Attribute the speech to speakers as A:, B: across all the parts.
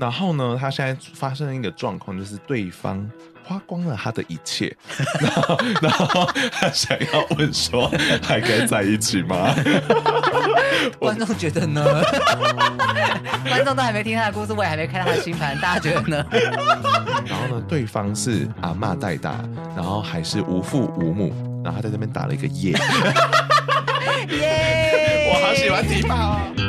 A: 然后呢，他现在发生了一个状况，就是对方花光了他的一切，然后然后他想要问说，还可以在一起吗？
B: 观众觉得呢？观众都还没听他的故事，我也还没看他的星盘，大家觉得呢？
A: 然后呢，对方是阿嬷带大，然后还是无父无母，然后他在那边打了一个耶。耶！我好喜欢提报哦。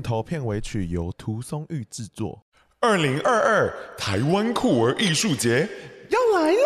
A: 片头片尾曲由涂松玉制作。二零二二台湾酷儿艺术节要来啦！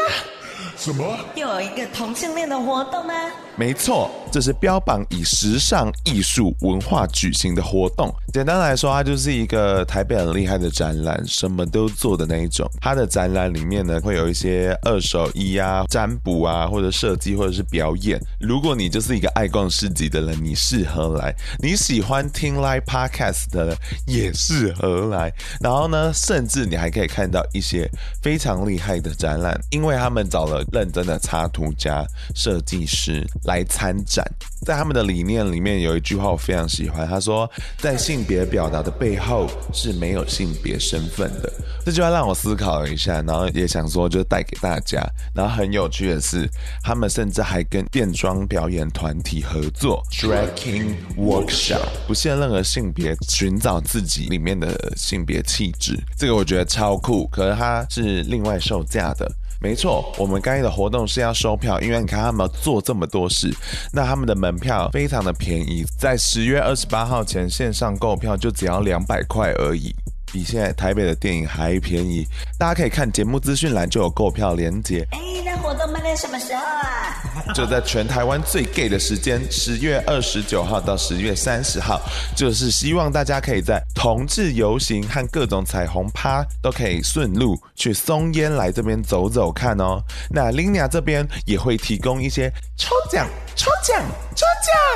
A: 什么？
C: 又有一个同性恋的活动吗？
A: 没错，这是标榜以时尚艺术文化举行的活动。简单来说，它就是一个台北很厉害的展览，什么都做的那一种。它的展览里面呢，会有一些二手衣啊、占卜啊，或者设计，或者是表演。如果你就是一个爱逛市集的人，你适合来；你喜欢听 live podcast 的人，也适合来。然后呢，甚至你还可以看到一些非常厉害的展览，因为他们找了认真的插图家、设计师。来参展，在他们的理念里面有一句话我非常喜欢，他说，在性别表达的背后是没有性别身份的。这句话让我思考了一下，然后也想说就带给大家。然后很有趣的是，他们甚至还跟变装表演团体合作，Drag King Workshop，不限任何性别，寻找自己里面的性别气质。这个我觉得超酷，可是它是另外售价的。没错，我们刚才的活动是要收票，因为你看他们做这么多事，那他们的门票非常的便宜，在十月二十八号前线上购票就只要两百块而已。比现在台北的电影还便宜，大家可以看节目资讯栏就有购票链接。
C: 哎，那活动办在什么时候啊？
A: 就在全台湾最 gay 的时间，十月二十九号到十月三十号，就是希望大家可以在同志游行和各种彩虹趴都可以顺路去松烟来这边走走看哦。那 Linia 这边也会提供一些抽奖、抽奖、抽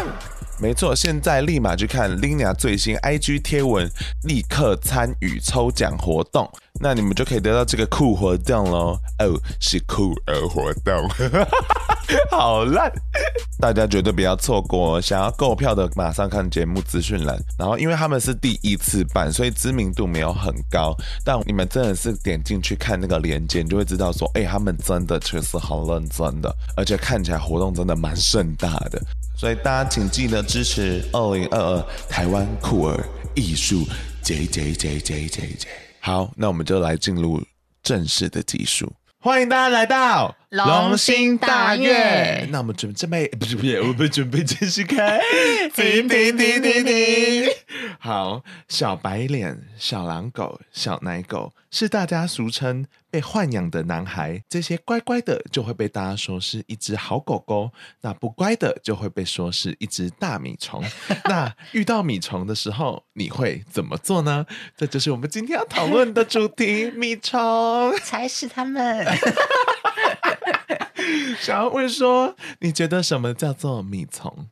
A: 奖。没错，现在立马去看 Linia 最新 IG 贴文，立刻参与抽奖活动，那你们就可以得到这个酷活动喽！哦，是酷儿活动，好烂，大家绝对不要错过。想要购票的，马上看节目资讯栏。然后，因为他们是第一次办，所以知名度没有很高。但你们真的是点进去看那个链接，你就会知道说，哎，他们真的确实好认真的，而且看起来活动真的蛮盛大的。所以大家请记得支持二零二二台湾酷儿艺术节节节节节节。好，那我们就来进入正式的技术。欢迎大家来到龙心大悦。那我们准备 不是不是，我们准备正式开。停停停停停。好，小白脸、小狼狗、小奶狗是大家俗称。被豢养的男孩，这些乖乖的就会被大家说是一只好狗狗，那不乖的就会被说是一只大米虫。那遇到米虫的时候，你会怎么做呢？这就是我们今天要讨论的主题——米虫。
B: 才是他们。
A: 想要问说，你觉得什么叫做米虫？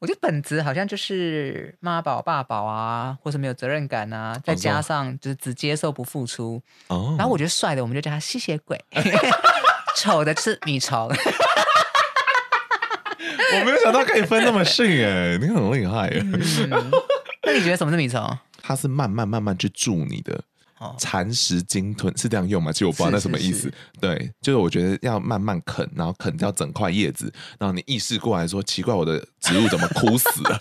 B: 我觉得本质好像就是妈宝爸宝啊，或是没有责任感啊，再加上就是只接受不付出。哦，然后我觉得帅的我们就叫他吸血鬼，丑的是米虫。
A: 我没有想到可以分那么细哎，你很厉害。
B: 嗯，那你觉得什么是米虫？
A: 他是慢慢慢慢去住你的。蚕食鲸吞是这样用吗？其实我不知道那什么意思。是是是对，就是我觉得要慢慢啃，然后啃掉整块叶子，然后你意识过来说，奇怪，我的植物怎么枯死了？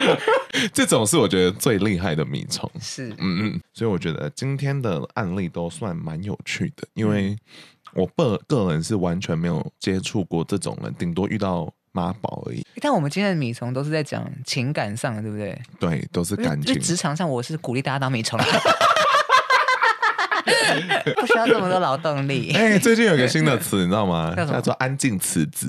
A: 这种是我觉得最厉害的米虫。
B: 是，嗯
A: 嗯，所以我觉得今天的案例都算蛮有趣的，因为我个个人是完全没有接触过这种人，顶多遇到妈宝而已。
B: 但我们今天的米虫都是在讲情感上的，对不对？
A: 对，都是感情。
B: 职场上，我是鼓励大家当米虫。不需要这么多劳动力。哎、
A: 欸，最近有一个新的词，你知道吗？叫做“安静辞职”，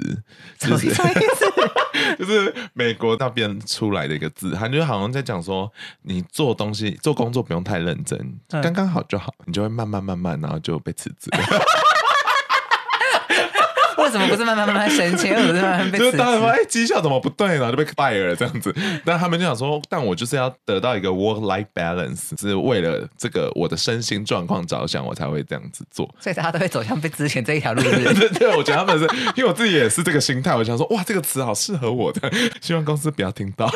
A: 就是 就是美国那边出来的一个字，他就好像在讲说，你做东西、做工作不用太认真，刚刚好就好，你就会慢慢慢慢，然后就被辞职。
B: 我为什么不是慢慢慢慢升迁？为什么是慢慢被？
A: 就是当然说，哎，绩效怎么不对呢？就被 fire 了这样子。但他们就想说，但我就是要得到一个 work life balance，是为了这个我的身心状况着想，我才会这样子做。
B: 所以大家都会走向被之前这一条路。
A: 对对对，我觉得他们是因为我自己也是这个心态，我想说，哇，这个词好适合我的，希望公司不要听到。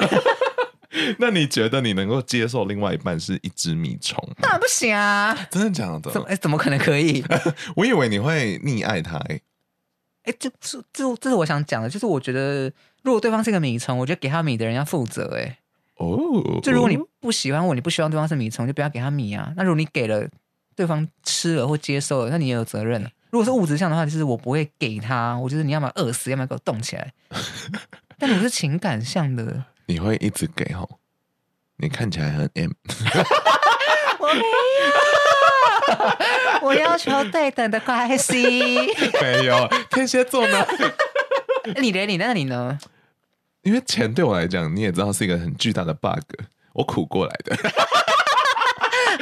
A: 那你觉得你能够接受另外一半是一只米虫？
B: 当然不行啊！
A: 真的假的？
B: 怎么？哎，怎么可能可以？
A: 我以为你会溺爱他。哎，
B: 哎，这是这这是我想讲的，就是我觉得如果对方是个米虫，我觉得给他米的人要负责。哎，哦，就如果你不喜欢我，你不希望对方是米虫，就不要给他米啊。那如果你给了对方吃了或接受了，那你也有责任。如果是物质上的话，就是我不会给他，我觉得你要么饿死，要么给我冻起来。但如果是情感上的。
A: 你会一直给吼？你看起来很 M。
B: 我没有，我要求对等的关系。
A: 没有，天蝎座呢？
B: 你连你那你呢？
A: 因为钱对我来讲，你也知道是一个很巨大的 bug，我苦过来的，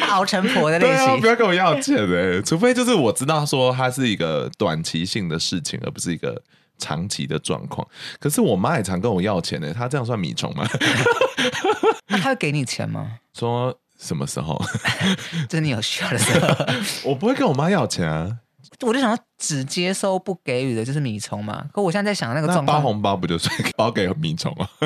B: 熬成婆的类型。
A: 啊，不要跟我要钱哎，除非就是我知道说它是一个短期性的事情，而不是一个。长期的状况，可是我妈也常跟我要钱呢。她这样算米虫吗？
B: 那 她会给你钱吗？
A: 说什么时候？
B: 就是你有需要的时候。
A: 我不会跟我妈要钱啊。
B: 我就想要，只接收不给予的就是米虫嘛。可我现在在想那个状况，
A: 包红包不就是包给米虫吗？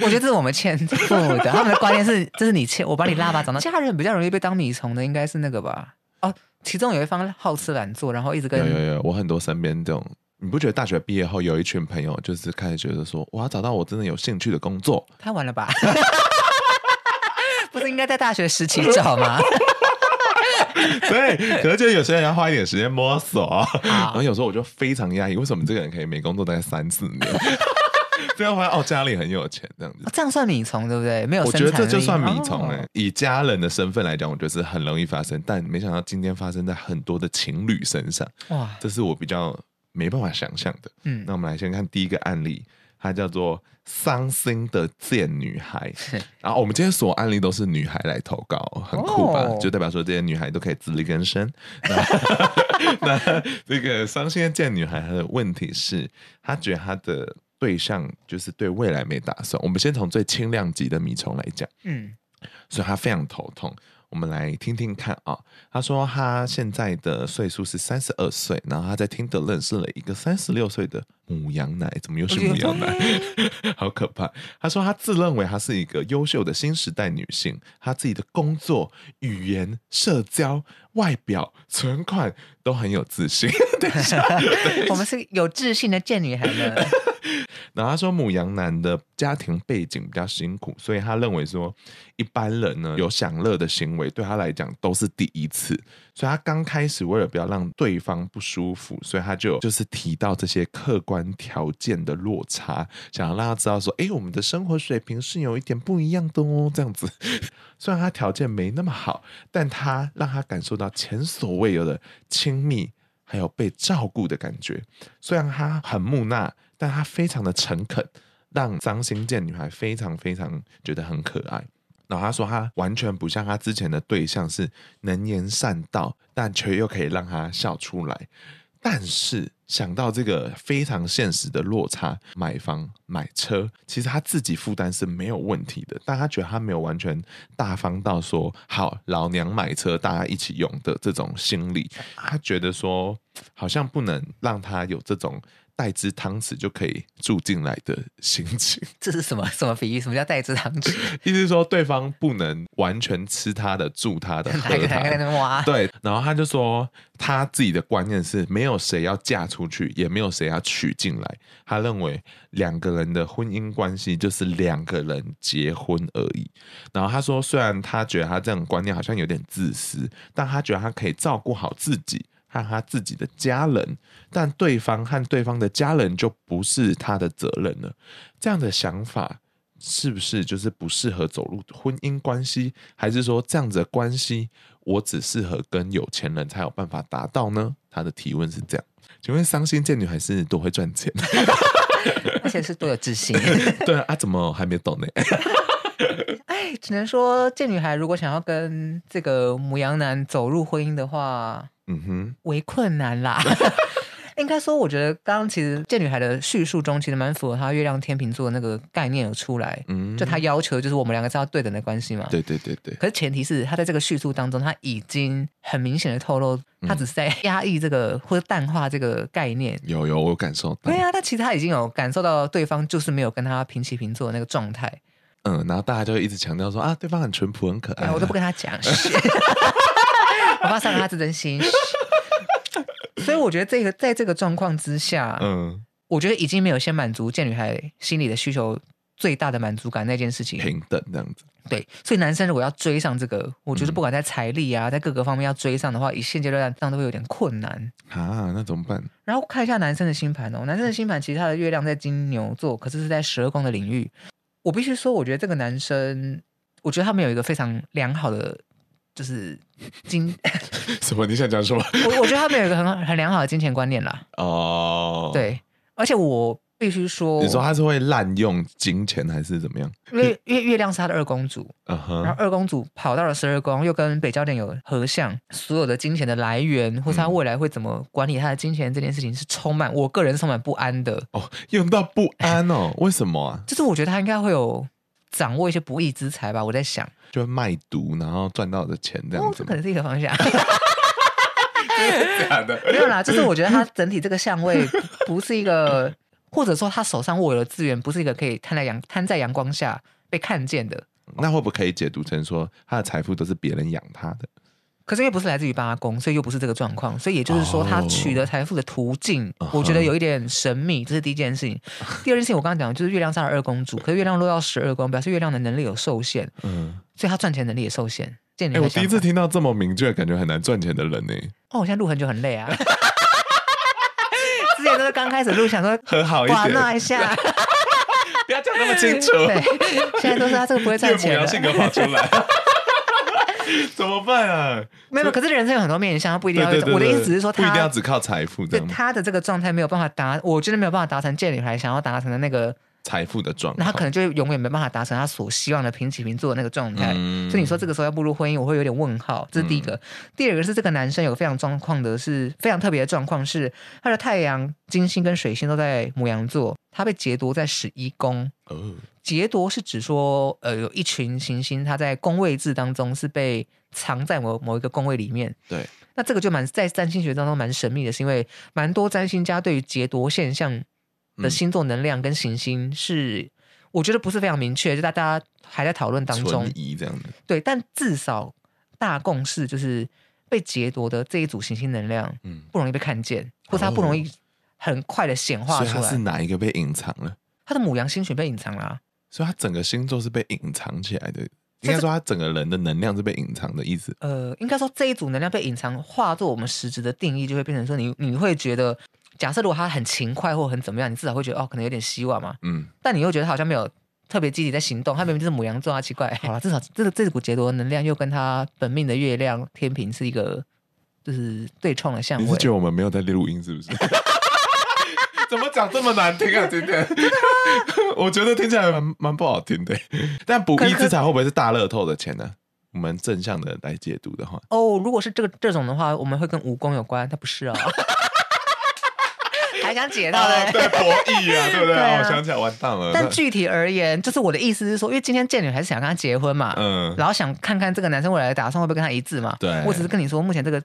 B: 我觉得这是我们欠父母的。他们的观念是，这是你欠我把你拉拔长大。家人比较容易被当米虫的，应该是那个吧？哦，其中有一方好吃懒做，然后一直跟
A: 有有有，我很多身边这种。你不觉得大学毕业后有一群朋友就是开始觉得说，我要找到我真的有兴趣的工作？
B: 太晚了吧？不是应该在大学时期找吗？
A: 对，可能就有些人要花一点时间摸索，然后有时候我就非常压抑，为什么这个人可以每工作大概三四年？最后发现哦，家里很有钱，这样子，
B: 这样算米虫对不对？没有，
A: 我觉得这就算米虫哎、欸。以家人的身份来讲，我觉得是很容易发生，但没想到今天发生在很多的情侣身上。哇，这是我比较。没办法想象的，嗯，那我们来先看第一个案例，它叫做伤心的贱女孩。是然后我们今天所有案例都是女孩来投稿，很酷吧？哦、就代表说这些女孩都可以自力更生。那，那这个伤心的贱女孩，她的问题是，她觉得她的对象就是对未来没打算。我们先从最轻量级的米虫来讲，嗯，所以她非常头痛。我们来听听看啊，他说他现在的岁数是三十二岁，然后他在听 Tinder 认识了一个三十六岁的母羊奶，怎么又是母羊奶？好可怕！他说他自认为他是一个优秀的新时代女性，他自己的工作、语言、社交、外表、存款都很有自信。等一下，
B: 我们是有自信的贱女孩呢。
A: 然后他说，母羊男的家庭背景比较辛苦，所以他认为说，一般人呢有享乐的行为对他来讲都是第一次，所以他刚开始为了不要让对方不舒服，所以他就就是提到这些客观条件的落差，想要让他知道说，哎，我们的生活水平是有一点不一样的哦，这样子。虽然他条件没那么好，但他让他感受到前所未有的亲密，还有被照顾的感觉。虽然他很木讷。但他非常的诚恳，让张新建女孩非常非常觉得很可爱。然后他说，他完全不像他之前的对象是能言善道，但却又可以让他笑出来。但是想到这个非常现实的落差，买房买车，其实他自己负担是没有问题的。但他觉得他没有完全大方到说好老娘买车大家一起用的这种心理。他觉得说好像不能让他有这种。带只汤匙就可以住进来的心情，
B: 这是什么什么比喻？什么叫带只汤匙？
A: 意思是说对方不能完全吃他的、住他的、喝他的。对，然后他就说他自己的观念是没有谁要嫁出去，也没有谁要娶进来。他认为两个人的婚姻关系就是两个人结婚而已。然后他说，虽然他觉得他这种观念好像有点自私，但他觉得他可以照顾好自己。和他自己的家人，但对方和对方的家人就不是他的责任了。这样的想法是不是就是不适合走入婚姻关系？还是说这样子的关系我只适合跟有钱人才有办法达到呢？他的提问是这样。请问伤心贱女孩是多会赚钱？
B: 而且是多有自信？
A: 对啊，怎么还没懂呢？
B: 哎，只能说贱女孩如果想要跟这个母羊男走入婚姻的话。嗯哼，为困难啦。应该说，我觉得刚刚其实贱女孩的叙述中，其实蛮符合她月亮天秤座的那个概念而出来。嗯，就她要求就是我们两个是要对等的关系嘛。
A: 对对对对。
B: 可是前提是她在这个叙述当中，她已经很明显的透露，她只是在压抑这个或者淡化这个概念。
A: 有有，我感受到。
B: 对啊，但其实她已经有感受到对方就是没有跟她平起平坐的那个状态。
A: 嗯，然后大家就一直强调说啊，对方很淳朴、很可爱、啊。
B: 我都不跟他讲，我怕伤了他自尊心。所以我觉得这个在这个状况之下，嗯，我觉得已经没有先满足贱女孩心里的需求最大的满足感那件事情。
A: 平等这样子。
B: 对，所以男生如果要追上这个，我觉得不管在财力啊，嗯、在各个方面要追上的话，以现阶段上都会有点困难
A: 啊。那怎么办？
B: 然后看一下男生的星盘哦，男生的星盘其实他的月亮在金牛座，可是是在十二宫的领域。我必须说，我觉得这个男生，我觉得他们有一个非常良好的，就是金
A: 什么？你想讲什么？
B: 我我觉得他们有一个很很良好的金钱观念啦。哦，对，而且我必须说，
A: 你说他是会滥用金钱还是怎么样？
B: 因为月月亮是他的二公主，uh huh. 然后二公主跑到了十二宫，又跟北交点有合相，所有的金钱的来源，或是他未来会怎么管理他的金钱这件事情，是充满我个人充满不安的。
A: 哦，用到不安哦？为什么啊？
B: 就是我觉得他应该会有掌握一些不义之财吧。我在想，
A: 就卖毒，然后赚到的钱这样子，
B: 这可能是一个方向。
A: 假的？
B: 没有啦，就是我觉得他整体这个相位 不是一个。或者说他手上握有的资源不是一个可以摊在阳摊在阳光下被看见的，
A: 那会不会可以解读成说他的财富都是别人养他的？
B: 可是因为不是来自于八宫，所以又不是这个状况，所以也就是说他取得财富的途径，哦、我觉得有一点神秘，这是第一件事情。第二件事情我刚刚讲的就是月亮上的二宫主，可是月亮落到十二宫，表示月亮的能力有受限，嗯，所以他赚钱能力也受限。哎、欸，
A: 我第一次听到这么明确，感觉很难赚钱的人呢。
B: 哦，我现在录很久很累啊。之前都是刚开始录，想说
A: 很好一
B: 下，
A: 不要讲那么清楚。
B: 对，现在都是他这个不会
A: 赚钱性格跑出来，怎么办啊？
B: 没有，可是人生有很多面向，他不一定要。我的意思是说，他
A: 不一定要只靠财富。
B: 对，他的这个状态没有办法达，我觉得没有办法达成贱女孩想要达成的那个。
A: 财富的状态，
B: 那他可能就永远没办法达成他所希望的平起平坐的那个状态。嗯、所以你说这个时候要步入婚姻，我会有点问号。这是第一个。嗯、第二个是这个男生有个非常状况的是非常特别的状况，是他的太阳、金星跟水星都在牡羊座，他被劫夺在十一宫。哦，劫夺是指说，呃，有一群行星，它在宫位制当中是被藏在某某一个宫位里面。
A: 对，
B: 那这个就蛮在占星学当中蛮神秘的，是因为蛮多占星家对于劫夺现象。的星座能量跟行星是，我觉得不是非常明确，就大家还在讨论当中。
A: 疑这样的。
B: 对，但至少大共识就是被劫夺的这一组行星能量，嗯，不容易被看见，嗯、或者它不容易很快的显化出来。
A: 是哪一个被隐藏了？
B: 他的母羊星群被隐藏了、啊，
A: 所以他整个星座是被隐藏起来的。应该说他整个人的能量是被隐藏的意思。
B: 呃，应该说这一组能量被隐藏，化作我们实质的定义，就会变成说你你会觉得。假设如果他很勤快或很怎么样，你至少会觉得哦，可能有点希望嘛。嗯。但你又觉得他好像没有特别积极在行动，他明明就是母羊座啊，奇怪。好了，至少这个这股劫夺能量又跟他本命的月亮天平是一个就是对冲的相位。
A: 你是觉得我们没有在录音是不是？怎么讲这么难听啊？今天我觉得听起来蛮蛮不好听的。但不义之财会不会是大乐透的钱呢？我们正向的来解读的话，
B: 哦，如果是这个这种的话，我们会跟武功有关，它不是哦。还想解到的、啊、
A: 对博弈啊，对不对？对啊、我想起来，完蛋了。
B: 但具体而言，就是我的意思是说，因为今天贱女还是想跟他结婚嘛，嗯，然后想看看这个男生未来的打算会不会跟他一致嘛。
A: 对，
B: 我只是跟你说，目前这个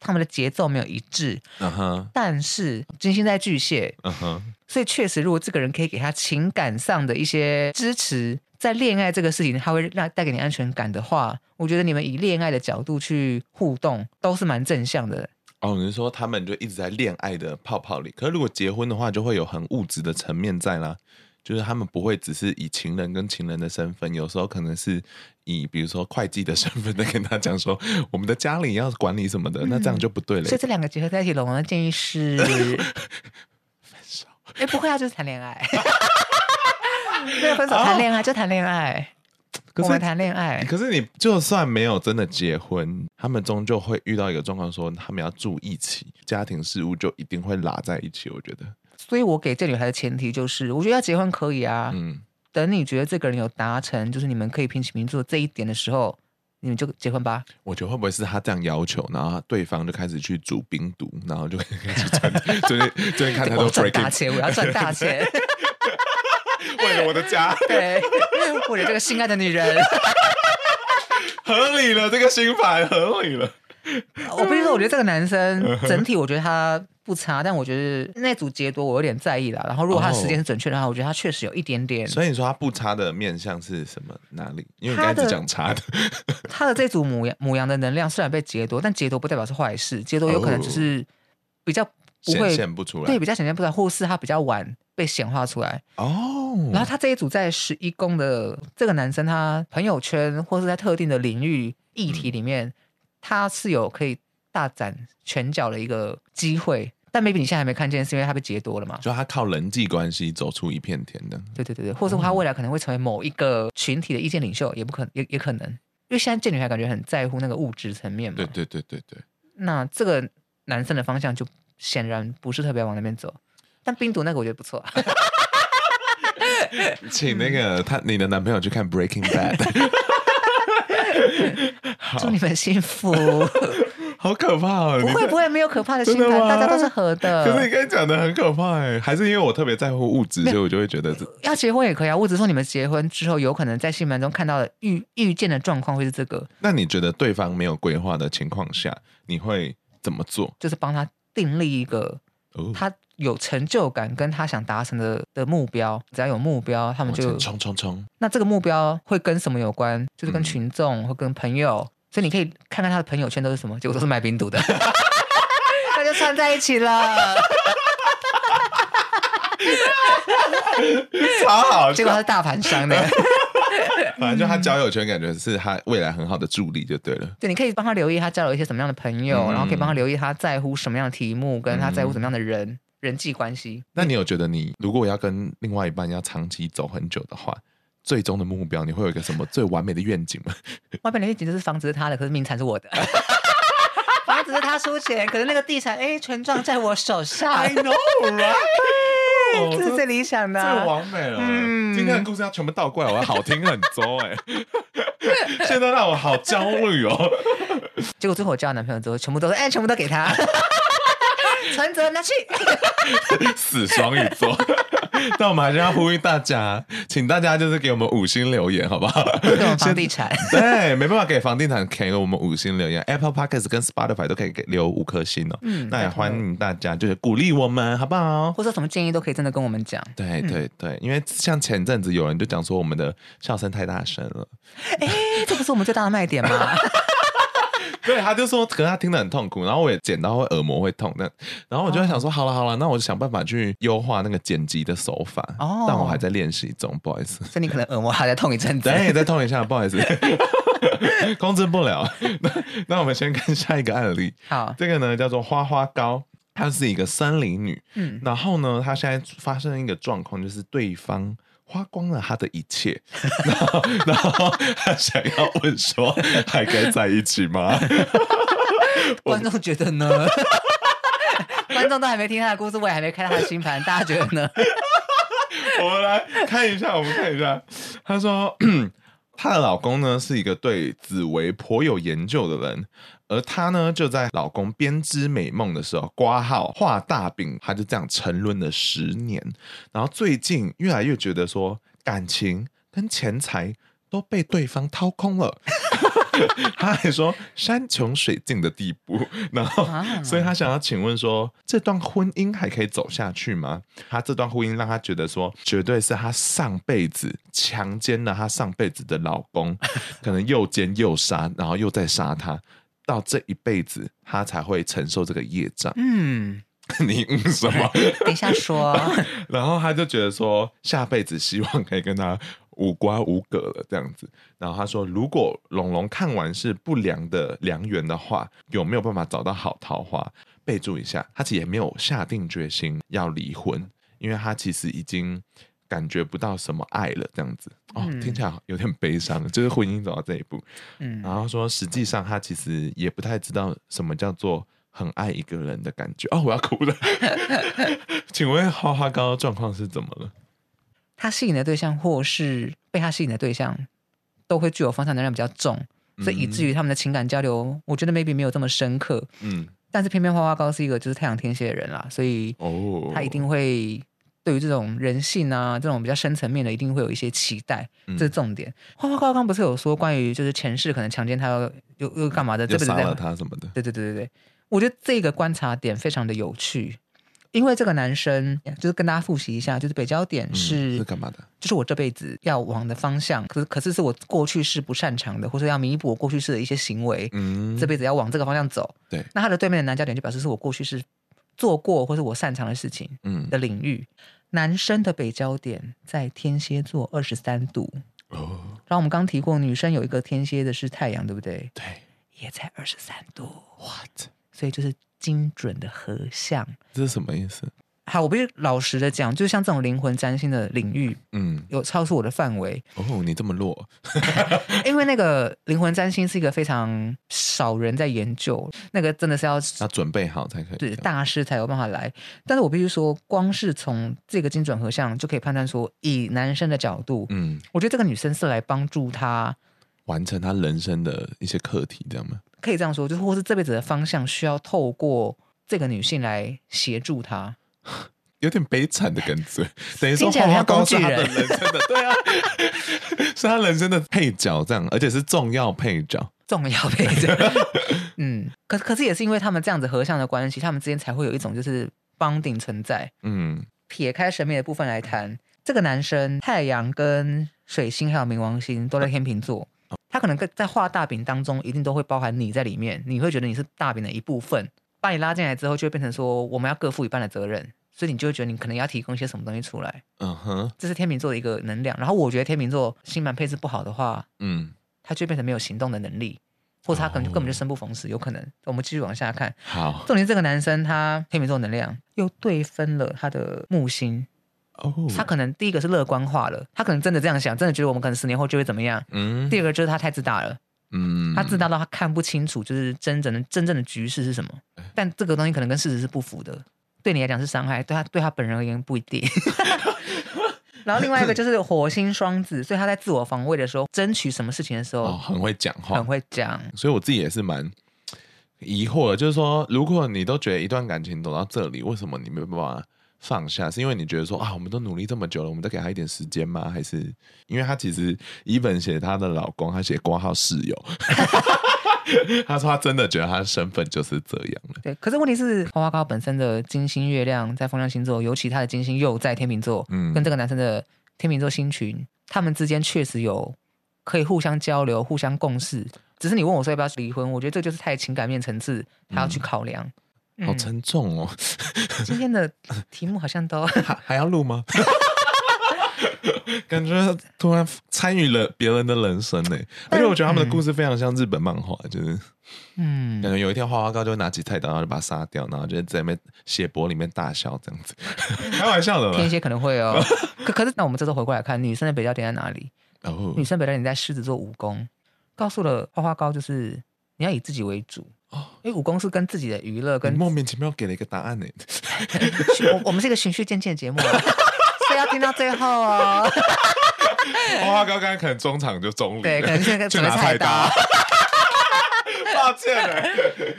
B: 他们的节奏没有一致。嗯哼。但是金星在巨蟹，嗯哼。所以确实，如果这个人可以给他情感上的一些支持，在恋爱这个事情，他会让带给你安全感的话，我觉得你们以恋爱的角度去互动，都是蛮正向的。
A: 哦，你是说他们就一直在恋爱的泡泡里？可是如果结婚的话，就会有很物质的层面在啦。就是他们不会只是以情人跟情人的身份，有时候可能是以比如说会计的身份在跟他讲说，我们的家里要管理什么的，嗯、那这样就不对了。
B: 所以这两个结合在一起，龙龙的建议是分 手。哎，不会啊，就是谈恋爱。没有分手，谈恋爱就谈恋爱。可是谈恋爱，
A: 可是你就算没有真的结婚，他们终究会遇到一个状况，说他们要住一起，家庭事务就一定会拉在一起。我觉得，
B: 所以我给这女孩的前提就是，我觉得要结婚可以啊，嗯，等你觉得这个人有达成，就是你们可以平起平坐这一点的时候，你们就结婚吧。
A: 我觉得会不会是他这样要求，然后对方就开始去煮冰毒，然后就 开始赚，最近最近看他都
B: 赚大钱，我要赚大钱，
A: 为了我的家，
B: 对，为了这个心爱的女人，
A: 合理了，这个心法合理了。
B: 我必须说，我觉得这个男生整体，我觉得他。不差，但我觉得那组劫夺我有点在意啦。然后如果他时间是准确的话，oh, 我觉得他确实有一点点。
A: 所以你说他不差的面相是什么？哪里？因为你刚才讲差的。
B: 他的这组母羊母羊的能量虽然被劫夺，但劫夺不代表是坏事。劫夺有可能只是比较不会显现不出来，对，比较显现不出来，或是他比较晚被显化出来。哦。Oh. 然后他这一组在十一宫的这个男生，他朋友圈或是在特定的领域议题里面，嗯、他是有可以。大展拳脚的一个机会，但 maybe 你现在还没看见，是因为他被劫夺了嘛？
A: 就他靠人际关系走出一片天的。
B: 对对对对，或者说他未来可能会成为某一个群体的意见领袖，也不可能，也也可能，因为现在这女孩感觉很在乎那个物质层面嘛。
A: 对对对对对。
B: 那这个男生的方向就显然不是特别往那边走，但冰毒那个我觉得不错。
A: 请那个他你的男朋友去看 Breaking Bad。
B: 祝你们幸福。
A: 好可怕哦！
B: 不会不会，没有可怕的心态，大家都是合的。
A: 可是你刚才讲的很可怕哎，还是因为我特别在乎物质，所以我就会觉得这
B: 要结婚也可以啊。物质说你们结婚之后，有可能在新闻中看到的预预见的状况会是这个。
A: 那你觉得对方没有规划的情况下，你会怎么做？
B: 就是帮他订立一个他有成就感跟他想达成的的目标。只要有目标，他们就
A: 冲冲冲。
B: 那这个目标会跟什么有关？就是跟群众或跟朋友。所以你可以看看他的朋友圈都是什么，结果都是卖冰毒的，那就串在一起了。
A: 超好，
B: 结果他是大盘商的。
A: 反正就他交友圈，感觉是他未来很好的助力，就对了。
B: 对，你可以帮他留意他交了一些什么样的朋友，嗯、然后可以帮他留意他在乎什么样的题目，跟他在乎什么样的人、嗯、人际关系。
A: 那你有觉得你如果要跟另外一半要长期走很久的话？最终的目标，你会有一个什么最完美的愿景吗？
B: 完美的愿景就是房子是他的，可是名产是我的。房子是他出钱，可是那个地产哎，权状在我手上。I know, 这是最理想的，
A: 最完美了。嗯，今天的故事要全部倒过来，我要好听很多哎。现在让我好焦虑哦。
B: 结果最后我交了男朋友之后，全部都是哎，全部都给他。存折拿去。
A: 死双鱼座。那我们还是要呼吁大家，请大家就是给我们五星留言，好不好？
B: 给我们房地产，
A: 对，没办法给房地产，给我们五星留言，Apple Podcast 跟 Spotify 都可以给留五颗星哦。嗯，那也欢迎大家就是鼓励我们，好不好？
B: 或者什么建议都可以真的跟我们讲。
A: 对对对，因为像前阵子有人就讲说我们的笑声太大声了，
B: 哎，这不是我们最大的卖点吗？
A: 对，他就说，可是他听得很痛苦，然后我也剪到会耳膜会痛，那然后我就在想说，好了好了，那我就想办法去优化那个剪辑的手法，哦，但我还在练习中，不好意思。
B: 所以你可能耳膜还在痛一阵子，
A: 对，再痛一下，不好意思，控制不了。那 那我们先看下一个案例，
B: 好，
A: 这个呢叫做花花膏，她是一个森林女，嗯，然后呢，她现在发生一个状况，就是对方。花光了他的一切，然后，然后他想要问说，还该在一起吗？
B: 观众觉得呢？观众都还没听他的故事，我也还没看他的星盘，大家觉得呢？
A: 我们来看一下，我们看一下。他说，她的老公呢是一个对紫薇颇有研究的人。而她呢，就在老公编织美梦的时候挂号画大饼，她就这样沉沦了十年。然后最近越来越觉得说，感情跟钱财都被对方掏空了。她还说山穷水尽的地步。然后，所以他想要请问说，这段婚姻还可以走下去吗？他这段婚姻让他觉得说，绝对是他上辈子强奸了他上辈子的老公，可能又奸又杀，然后又再杀他。到这一辈子，他才会承受这个业障。嗯，你嗯什么？
B: 等一下说。
A: 然后他就觉得说，下辈子希望可以跟他无瓜无葛了这样子。然后他说，如果龙龙看完是不良的良缘的话，有没有办法找到好桃花？备注一下，他其实也没有下定决心要离婚，因为他其实已经。感觉不到什么爱了，这样子哦，听起来有点悲伤。就是婚姻走到这一步，嗯，然后说实际上他其实也不太知道什么叫做很爱一个人的感觉。哦，我要哭了。请问花花刚刚状况是怎么了？
B: 他吸引的对象或是被他吸引的对象，都会具有方向能量比较重，所以以至于他们的情感交流，我觉得 maybe 没有这么深刻。嗯，但是偏偏花花高是一个就是太阳天蝎的人啦，所以哦，他一定会对于这种人性啊，这种比较深层面的，一定会有一些期待，这是重点。嗯、花花高刚不是有说关于就是前世可能强奸他又又又干嘛的，这辈子杀
A: 了他什么的？
B: 对对对对对，我觉得这个观察点非常的有趣。因为这个男生就是跟大家复习一下，就是北焦点是
A: 是干嘛的？
B: 就是我这辈子要往的方向，可是可是是我过去是不擅长的，或者要弥补我过去式的一些行为。嗯，这辈子要往这个方向走。
A: 对，
B: 那他的对面的男焦点就表示是我过去是做过或是我擅长的事情，嗯的领域。嗯、男生的北焦点在天蝎座二十三度哦，然后我们刚提过，女生有一个天蝎的是太阳，对不对？
A: 对，
B: 也在二十三度。What？所以就是。精准的合相，
A: 这是什么意思？
B: 好，我必须老实的讲，就是像这种灵魂占星的领域，嗯，有超出我的范围。
A: 哦，你这么弱，
B: 因为那个灵魂占星是一个非常少人在研究，那个真的是要要
A: 准备好才可以，
B: 对，大师才有办法来。但是我必须说，光是从这个精准合相就可以判断说，以男生的角度，嗯，我觉得这个女生是来帮助他
A: 完成他人生的一些课题，这样吗？
B: 可以这样说，就是或是这辈子的方向需要透过这个女性来协助他，
A: 有点悲惨的感觉。等于说花花高是他的人生的，对啊，是他人生的配角，这样，而且是重要配角，
B: 重要配角。嗯，可可是也是因为他们这样子合相的关系，他们之间才会有一种就是 bonding 存在。嗯，撇开神秘的部分来谈，这个男生太阳跟水星还有冥王星都在天秤座。他可能在画大饼当中，一定都会包含你在里面。你会觉得你是大饼的一部分，把你拉进来之后，就会变成说我们要各负一半的责任，所以你就会觉得你可能要提供一些什么东西出来。嗯哼，这是天秤座的一个能量。然后我觉得天秤座星盘配置不好的话，嗯，他就变成没有行动的能力，或者他可能就根本就生不逢时，有可能。我们继续往下看。
A: 好，
B: 重点是这个男生他天秤座能量又对分了他的木星。Oh. 他可能第一个是乐观化了，他可能真的这样想，真的觉得我们可能十年后就会怎么样。嗯。第二个就是他太自大了，嗯，他自大到他看不清楚，就是真正的真正的局势是什么。但这个东西可能跟事实是不符的，对你来讲是伤害，对他对他本人而言不一定。然后另外一个就是火星双子，所以他在自我防卫的时候，争取什么事情的时候，
A: 哦、很会讲话，
B: 很会讲。
A: 所以我自己也是蛮疑惑的，就是说，如果你都觉得一段感情走到这里，为什么你没有办法？放下是因为你觉得说啊，我们都努力这么久了，我们再给他一点时间吗？还是因为他其实一本写他的老公，他写挂号室友 他说他真的觉得他的身份就是这样了。
B: 对，可是问题是花花高本身的金星月亮在风象星座，尤其他的金星又在天秤座，嗯，跟这个男生的天秤座星群，他们之间确实有可以互相交流、互相共事。只是你问我说要不要离婚，我觉得这就是太情感面层次，他要去考量。嗯
A: 好沉重哦！
B: 今天的题目好像都
A: 还还要录吗？感觉突然参与了别人的人生呢，而且我觉得他们的故事非常像日本漫画，就是嗯，感觉有一天花花高就会拿起菜刀，然后就把他杀掉，然后就在那边血泊里面大笑这样子，开玩笑的。
B: 天蝎可能会哦，可可是那我们这次回过来看，女生的北焦点在哪里？哦，女生北焦点在狮子座武功，告诉了花花高就是你要以自己为主。哦，因为武功是跟自己的娱乐，跟
A: 莫名其妙给了一个答案呢。
B: 我我们是一个循序渐进的节目，所以要听到最后哦。
A: 花花高刚刚可能中场就中离，
B: 对，可能现在准备菜刀。
A: 抱歉了，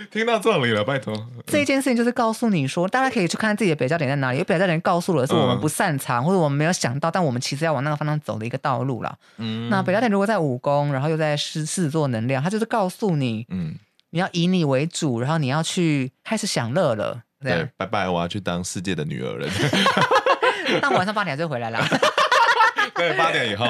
A: 听到这里了，拜托。
B: 这一件事情就是告诉你说，大家可以去看自己的北交点在哪里。有北交点告诉了是我们不擅长，或者我们没有想到，但我们其实要往那个方向走的一个道路了。嗯，那北交点如果在武功，然后又在狮狮子座能量，它就是告诉你，嗯。你要以你为主，然后你要去开始享乐了。
A: 对，拜拜！我要去当世界的女儿了。
B: 那晚上八点就回来了。
A: 对，八点以后，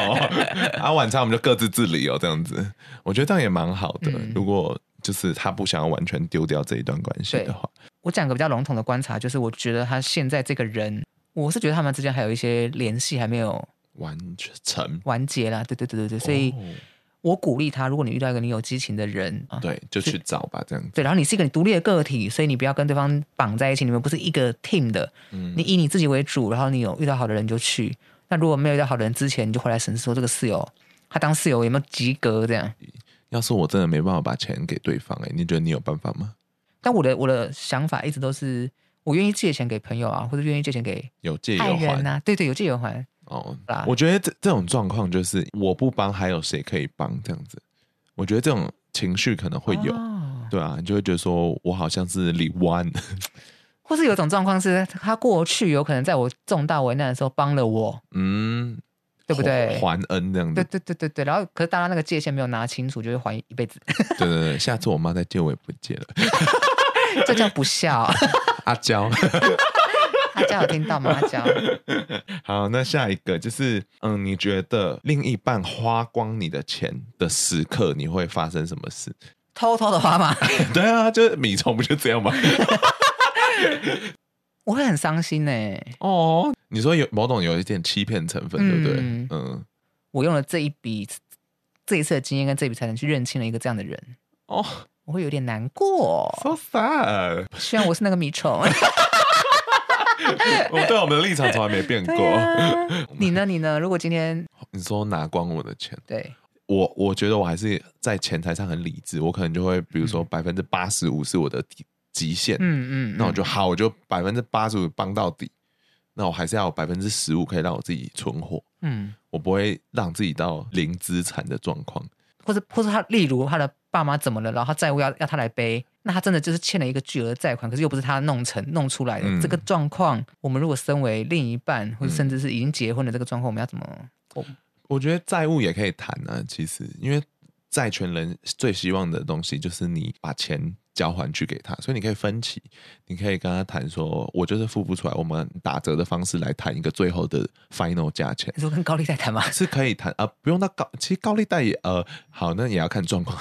A: 然后晚餐我们就各自自理哦，这样子。我觉得这样也蛮好的。嗯、如果就是他不想要完全丢掉这一段关系的话，
B: 我讲个比较笼统的观察，就是我觉得他现在这个人，我是觉得他们之间还有一些联系还没有
A: 完成
B: 完结啦。对对对对对，所以。哦我鼓励他，如果你遇到一个你有激情的人，
A: 对，就去找吧，这样子。
B: 对，然后你是一个你独立的个体，所以你不要跟对方绑在一起，你们不是一个 team 的。嗯，你以你自己为主，然后你有遇到好的人就去。那如果没有遇到好的人之前，你就回来审视说这个室友，他当室友有没有及格？这样。
A: 要是我真的没办法把钱给对方，哎，你觉得你有办法吗？
B: 但我的我的想法一直都是，我愿意借钱给朋友啊，或者愿意借钱给
A: 有借有还
B: 啊，对对，有借有还。哦，
A: 我觉得这这种状况就是我不帮，还有谁可以帮？这样子。我觉得这种情绪可能会有，哦、对啊，你就会觉得说我好像是李弯，
B: 或是有一种状况是他过去有可能在我重大危难的时候帮了我，嗯。对不对？
A: 还恩这样子。
B: 对对对对对，然后可是大家那个界限没有拿清楚，就会还一辈子。
A: 对对对，下次我妈再借我也不借了。
B: 这叫不孝。
A: 阿娇，
B: 阿娇有听到吗？阿娇。
A: 好，那下一个就是，嗯，你觉得另一半花光你的钱的时刻，你会发生什么事？
B: 偷偷的花吗？
A: 对啊，就是米虫不就这样吗？
B: 我会很伤心呢、欸。
A: 哦，你说有某种有一点欺骗成分，对不对？嗯，嗯，
B: 我用了这一笔这一次的经验跟这笔才能去认清了一个这样的人。哦，我会有点难过。
A: So sad。
B: 虽然我是那个米虫。
A: 我对我们的立场从来没变过。
B: 啊、你呢？你呢？如果今天
A: 你说拿光我的钱，
B: 对
A: 我，我觉得我还是在钱财上很理智。我可能就会，比如说百分之八十五是我的底。极限，嗯嗯，嗯，那我就好，我就百分之八十五帮到底，那我还是要有百分之十五可以让我自己存活，嗯，我不会让自己到零资产的状况，
B: 或者或者他，例如他的爸妈怎么了，然后他债务要要他来背，那他真的就是欠了一个巨额债款，可是又不是他弄成弄出来的，嗯、这个状况，我们如果身为另一半，或者甚至是已经结婚的这个状况，我们要怎么？我
A: 我觉得债务也可以谈啊，其实因为债权人最希望的东西就是你把钱。交还去给他，所以你可以分期，你可以跟他谈说，我就是付不出来，我们打折的方式来谈一个最后的 final 价钱。
B: 你说跟高利贷谈吗？
A: 是可以谈啊、呃，不用到高，其实高利贷也呃好，那也要看状况。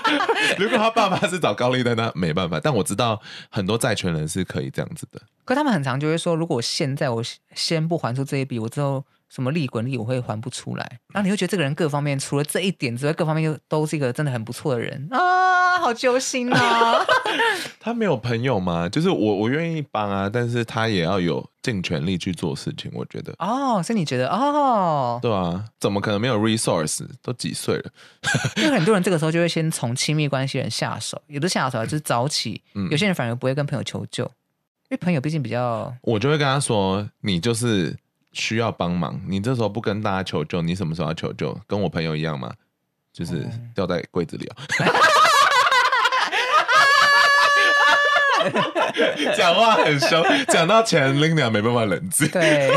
A: 如果他爸爸是找高利贷，那没办法。但我知道很多债权人是可以这样子的。
B: 可他们很常就会说，如果现在我先不还出这一笔，我之后。什么利滚利我会还不出来，然后你会觉得这个人各方面除了这一点之外，各方面又都是一个真的很不错的人啊，好揪心啊！
A: 他没有朋友吗？就是我我愿意帮啊，但是他也要有尽全力去做事情。我觉得
B: 哦，所以你觉得哦，
A: 对啊，怎么可能没有 resource？都几岁了？
B: 因为很多人这个时候就会先从亲密关系人下手，有的下手就是早起，嗯、有些人反而不会跟朋友求救，因为朋友毕竟比较，
A: 我就会跟他说，你就是。需要帮忙，你这时候不跟大家求救，你什么时候要求救？跟我朋友一样吗？就是掉在柜子里啊。讲话很凶，讲到钱，Linda 没办法冷静。
B: 对，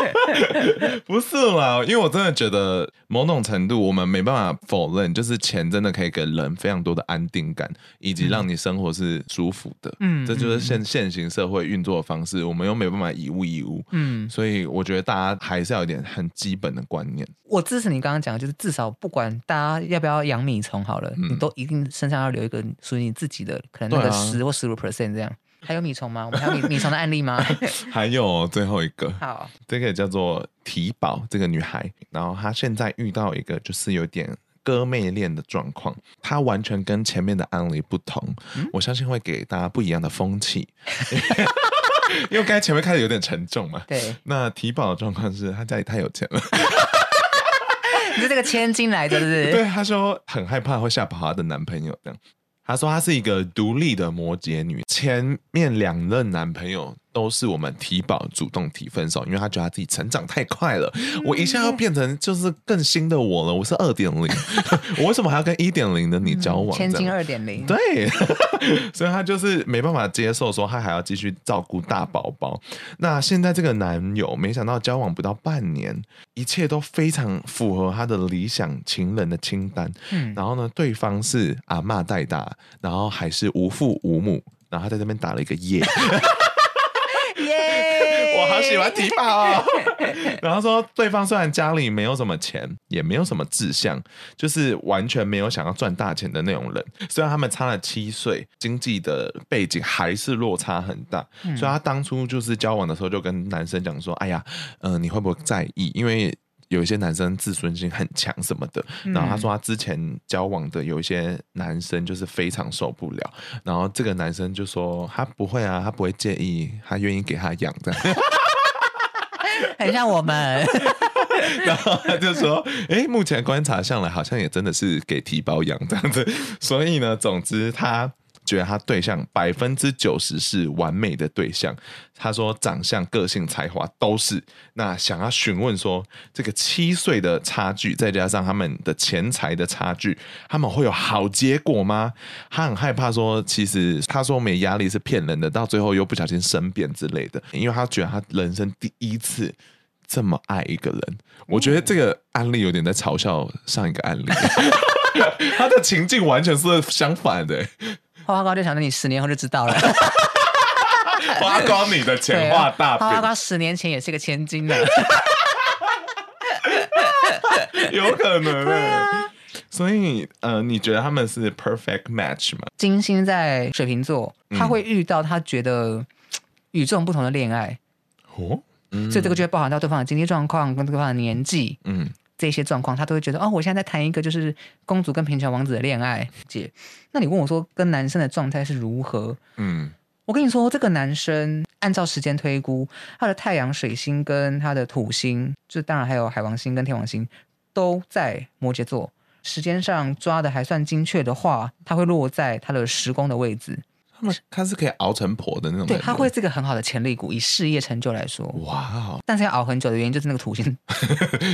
A: 不是啦，因为我真的觉得某种程度，我们没办法否认，就是钱真的可以给人非常多的安定感，以及让你生活是舒服的。嗯，这就是现现行社会运作的方式，我们又没办法以物易物。嗯，所以我觉得大家还是要有点很基本的观念。
B: 我支持你刚刚讲的，就是至少不管大家要不要养米虫好了，嗯、你都一定身上要留一个属于你自己的，可能那个十或十五 percent 这样。还有米虫吗？我们还有米米虫的案例吗？
A: 还有最后一个，
B: 好，
A: 这个叫做提宝这个女孩，然后她现在遇到一个就是有点哥妹恋的状况，她完全跟前面的案例不同，嗯、我相信会给大家不一样的风气。因为刚才前面开始有点沉重嘛，
B: 对。
A: 那提宝的状况是她家里太有钱了，
B: 你是这个千金来的，是不是？
A: 对，她说很害怕会吓跑她的男朋友这样。她说她是一个独立的摩羯女，前面两任男朋友都是我们提保主动提分手，因为他觉得他自己成长太快了，我一下要变成就是更新的我了，我是二点零，我为什么还要跟一点零的你交往？
B: 千金二点零，
A: 对，所以他就是没办法接受，说他还要继续照顾大宝宝。那现在这个男友，没想到交往不到半年，一切都非常符合他的理想情人的清单。嗯，然后呢，对方是阿妈带大。然后还是无父无母，然后他在这边打了一个耶，耶，我好喜欢提宝哦。然后说对方虽然家里没有什么钱，也没有什么志向，就是完全没有想要赚大钱的那种人。虽然他们差了七岁，经济的背景还是落差很大，嗯、所以他当初就是交往的时候就跟男生讲说：“哎呀，嗯、呃，你会不会在意？因为。”有一些男生自尊心很强什么的，然后他说他之前交往的有一些男生就是非常受不了，然后这个男生就说他不会啊，他不会介意，他愿意给他养的，
B: 很像我们。
A: 然后他就说，哎，目前观察下来好像也真的是给提包养这样子，所以呢，总之他。觉得他对象百分之九十是完美的对象。他说长相、个性、才华都是。那想要询问说，这个七岁的差距，再加上他们的钱财的差距，他们会有好结果吗？他很害怕说，其实他说没压力是骗人的，到最后又不小心生变之类的。因为他觉得他人生第一次这么爱一个人，我觉得这个案例有点在嘲笑上一个案例。他的情境完全是相反的。
B: 花花高就想着你十年后就知道了。
A: 花光你的钱画大饼。
B: 花花高十年前也是个千金呢。
A: 有可能。对啊。所以呃，你觉得他们是 perfect match 吗？
B: 金星在水瓶座，他会遇到他觉得与众不同的恋爱。哦。嗯。所以这个就会包含到对方的经济状况跟对方的年纪。嗯。这些状况，他都会觉得哦，我现在在谈一个就是公主跟贫穷王子的恋爱。姐，那你问我说，跟男生的状态是如何？嗯，我跟你说，这个男生按照时间推估，他的太阳、水星跟他的土星，就当然还有海王星跟天王星，都在摩羯座。时间上抓的还算精确的话，他会落在他的时宫的位置。
A: 他是可以熬成婆的那种，
B: 对，他会是个很好的潜力股。以事业成就来说，哇、哦！但是要熬很久的原因就是那个土星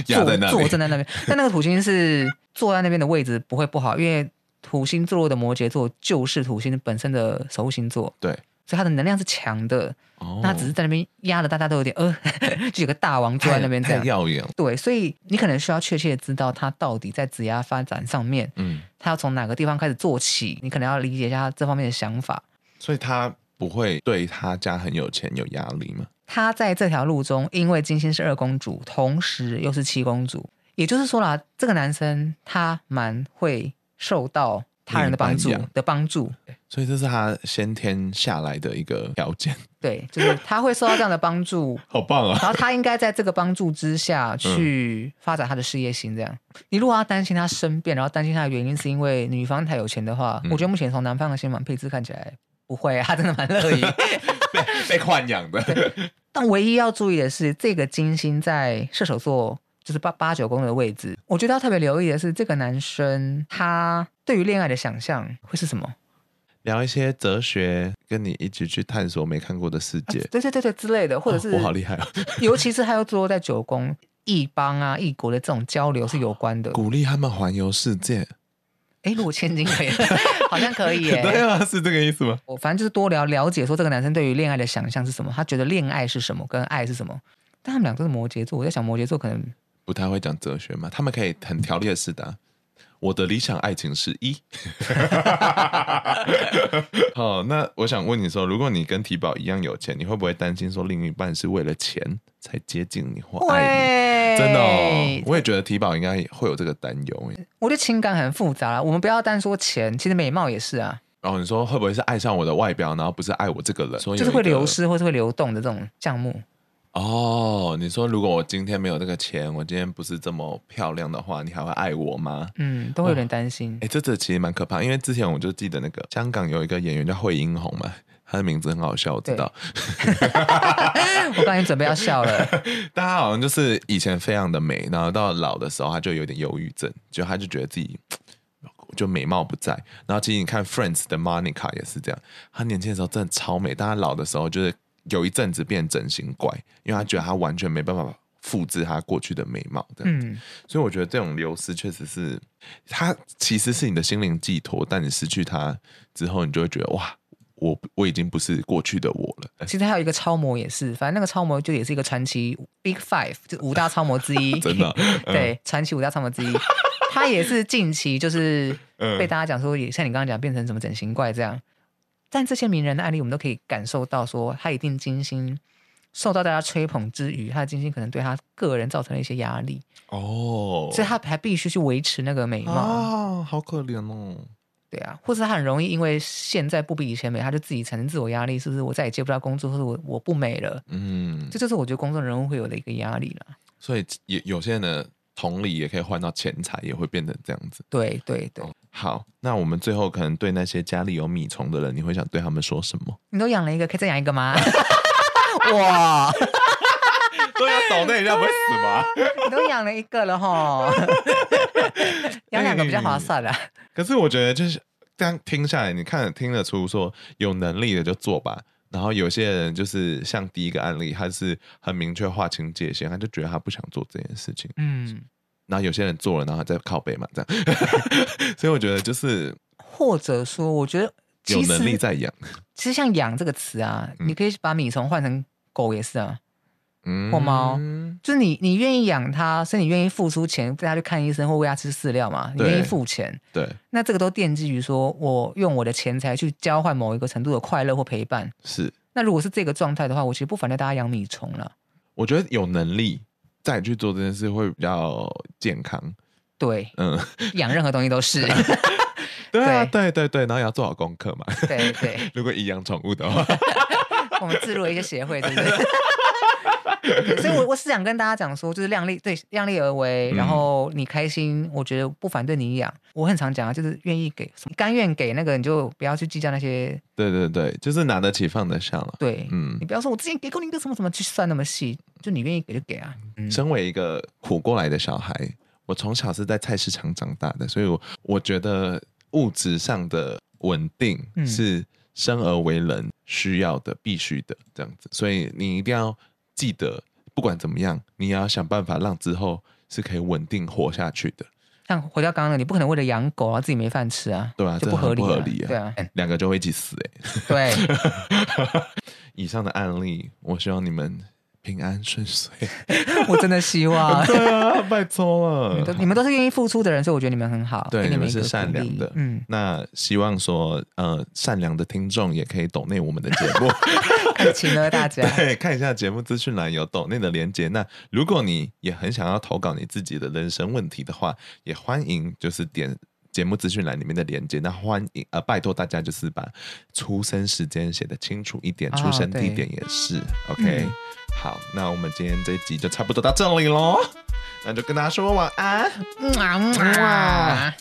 B: 坐在那坐正在那边，但那个土星是坐在那边的位置不会不好，因为土星坐落的摩羯座就是土星本身的守护星座，
A: 对，
B: 所以它的能量是强的。哦，那只是在那边压的大家都有点 呃，就有个大王坐在那边 这样
A: 耀眼。
B: 对，所以你可能需要确切的知道他到底在职业发展上面，嗯，他要从哪个地方开始做起，你可能要理解一下他这方面的想法。
A: 所以他不会对他家很有钱有压力吗？
B: 他在这条路中，因为金星是二公主，同时又是七公主，也就是说啦，这个男生他蛮会受到他人的帮助的帮助。
A: 所以这是他先天下来的一个条件。
B: 对，就是他会受到这样的帮助，
A: 好棒啊！
B: 然后他应该在这个帮助之下 去发展他的事业心。这样，你如果要担心他生变，然后担心他的原因是因为女方太有钱的话，嗯、我觉得目前从男方的星盘配置看起来。不会，他真的蛮乐意
A: 被被 豢养的。
B: 但唯一要注意的是，这个金星在射手座，就是八八九宫的位置。我觉得要特别留意的是，这个男生他对于恋爱的想象会是什么？
A: 聊一些哲学，跟你一起去探索没看过的世界。啊、
B: 对对对对之类的，或者是、
A: 哦、我好厉害啊！
B: 尤其是他又坐在九宫，异邦啊、异国的这种交流是有关的，
A: 鼓励他们环游世界。
B: 哎，如果千金可以，好像可以耶。
A: 对啊，是这个意思吗？
B: 我反正就是多聊了解，说这个男生对于恋爱的想象是什么，他觉得恋爱是什么，跟爱是什么。但他们俩都是摩羯座，我在想摩羯座可能
A: 不太会讲哲学嘛，他们可以很条列式的。我的理想爱情是一。好，那我想问你说，如果你跟提宝一样有钱，你会不会担心说另一半是为了钱才接近你或爱你？真的哦，我也觉得提宝应该会有这个担忧。
B: 我觉得情感很复杂啦，我们不要单说钱，其实美貌也是啊。
A: 然后你说会不会是爱上我的外表，然后不是爱我这个人？
B: 就是会流失或是会流动的这种项目。
A: 哦，你说如果我今天没有这个钱，我今天不是这么漂亮的话，你还会爱我吗？
B: 嗯，都会有点担心。
A: 哎、哦，这这其实蛮可怕，因为之前我就记得那个香港有一个演员叫惠英红嘛，他的名字很好笑，我知道。
B: 我刚才准备要笑了。
A: 但他好像就是以前非常的美，然后到老的时候他就有点忧郁症，就他就觉得自己就美貌不在。然后其实你看 Friends 的 Monica 也是这样，他年轻的时候真的超美，但他老的时候就是。有一阵子变整形怪，因为他觉得他完全没办法复制他过去的美貌的，嗯，所以我觉得这种流失确实是，他其实是你的心灵寄托，但你失去他之后，你就会觉得哇，我我已经不是过去的我了。
B: 其实还有一个超模也是，反正那个超模就也是一个传奇 Big Five，就五大超模之一，
A: 真的，
B: 对，传奇五大超模之一，他也是近期就是 被大家讲说，也像你刚刚讲变成什么整形怪这样。但这些名人的案例，我们都可以感受到，说他一定精心受到大家吹捧之余，他的精心可能对他个人造成了一些压力哦，所以他还必须去维持那个美貌
A: 啊，好可怜哦。
B: 对啊，或者他很容易因为现在不比以前美，他就自己产生自我压力，是不是？我再也接不到工作，或者我我不美了？嗯，这就是我觉得公众人物会有的一个压力了。
A: 所以有有些人的同理也可以换到钱财，也会变成这样子。
B: 对对对。
A: 好，那我们最后可能对那些家里有米虫的人，你会想对他们说什么？
B: 你都养了一个，可以再养一个吗？哇！
A: 都要抖，那人家不会死吗？
B: 你都养了一个了哈，养两个比较划算了。
A: 可是我觉得，就是这样听下来，你看听得出说有能力的就做吧。然后有些人就是像第一个案例，他是很明确划清界限，他就觉得他不想做这件事情。嗯，然后有些人做了，然后再靠背嘛，这样。所以我觉得就是，或
B: 者说，我觉得
A: 有能力在养。
B: 其实像“养”这个词啊，嗯、你可以把米虫换成狗也是啊。嗯或猫，就是你，你愿意养它，是你愿意付出钱带它去看医生或喂它吃饲料嘛？你愿意付钱，
A: 对，
B: 那这个都奠基于说我用我的钱财去交换某一个程度的快乐或陪伴。
A: 是，
B: 那如果是这个状态的话，我其实不反对大家养米虫了。
A: 我觉得有能力再去做这件事会比较健康。
B: 对，嗯，养任何东西都是。
A: 对啊，对对对，然后也要做好功课嘛。
B: 对对，
A: 如果以养宠物的话，
B: 我们自入一个协会，对不对？所以，我我是想跟大家讲说，就是量力对，量力而为，然后你开心，我觉得不反对你养。我很常讲啊，就是愿意给，甘愿给那个，你就不要去计较那些。
A: 对对对，就是拿得起放得下了。
B: 对，嗯，你不要说我之前给过你一个什么什么，去算那么细，就你愿意给就给啊。
A: 嗯、身为一个苦过来的小孩，我从小是在菜市场长大的，所以我我觉得物质上的稳定是生而为人需要的、必须的这样子，所以你一定要。记得，不管怎么样，你也要想办法让之后是可以稳定活下去的。
B: 像回到刚刚的，你不可能为了养狗啊自己没饭吃啊，
A: 对啊，
B: 就不合理，
A: 不合理啊，
B: 对啊，
A: 两个就会一起死
B: 哎、欸。对，
A: 以上的案例，我希望你们。平安顺遂，
B: 我真的希望。
A: 对啊，拜托了。
B: 你们都是愿意付出的人，所以我觉得你们很好。
A: 对，你们是善良的。嗯，那希望说，呃，善良的听众也可以懂内我们的节目，
B: 请了大家。
A: 对，看一下节目资讯栏有抖内的连接。那如果你也很想要投稿你自己的人生问题的话，也欢迎就是点。节目资讯栏里面的连接，那欢迎呃，拜托大家就是把出生时间写得清楚一点，出生地点也是、哦、OK、嗯。好，那我们今天这一集就差不多到这里喽，那就跟大家说晚安，嗯啊。嗯啊